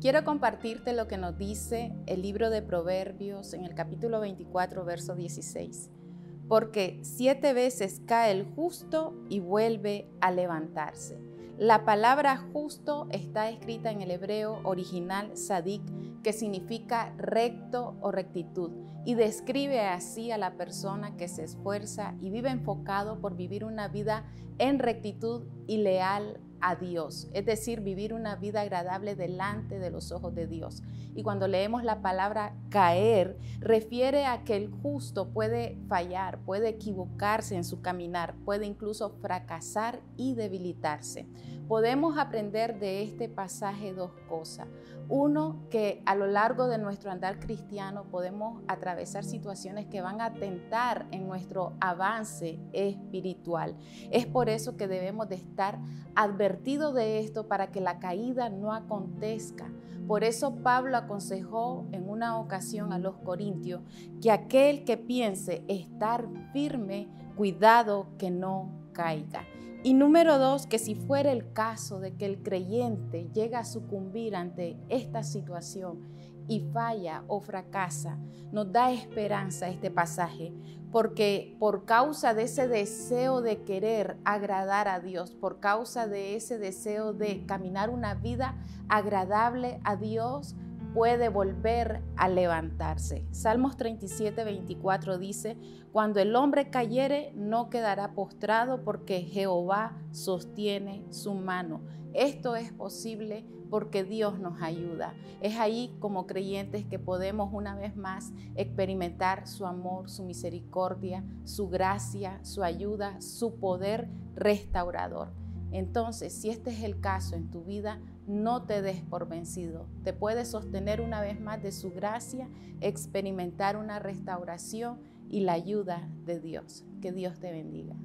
Quiero compartirte lo que nos dice el libro de Proverbios en el capítulo 24, verso 16. Porque siete veces cae el justo y vuelve a levantarse. La palabra justo está escrita en el hebreo original sadik, que significa recto o rectitud, y describe así a la persona que se esfuerza y vive enfocado por vivir una vida en rectitud y leal a Dios, es decir, vivir una vida agradable delante de los ojos de Dios. Y cuando leemos la palabra caer, refiere a que el justo puede fallar, puede equivocarse en su caminar, puede incluso fracasar y debilitarse. Podemos aprender de este pasaje dos cosas. Uno, que a lo largo de nuestro andar cristiano podemos atravesar situaciones que van a tentar en nuestro avance espiritual. Es por eso que debemos de estar advertidos de esto para que la caída no acontezca. Por eso Pablo aconsejó en una ocasión a los corintios que aquel que piense estar firme, cuidado que no caiga. Y número dos, que si fuera el caso de que el creyente llega a sucumbir ante esta situación y falla o fracasa, nos da esperanza este pasaje, porque por causa de ese deseo de querer agradar a Dios, por causa de ese deseo de caminar una vida agradable a Dios, puede volver a levantarse. Salmos 37, 24 dice, cuando el hombre cayere no quedará postrado porque Jehová sostiene su mano. Esto es posible porque Dios nos ayuda. Es ahí como creyentes que podemos una vez más experimentar su amor, su misericordia, su gracia, su ayuda, su poder restaurador. Entonces, si este es el caso en tu vida, no te des por vencido. Te puedes sostener una vez más de su gracia, experimentar una restauración y la ayuda de Dios. Que Dios te bendiga.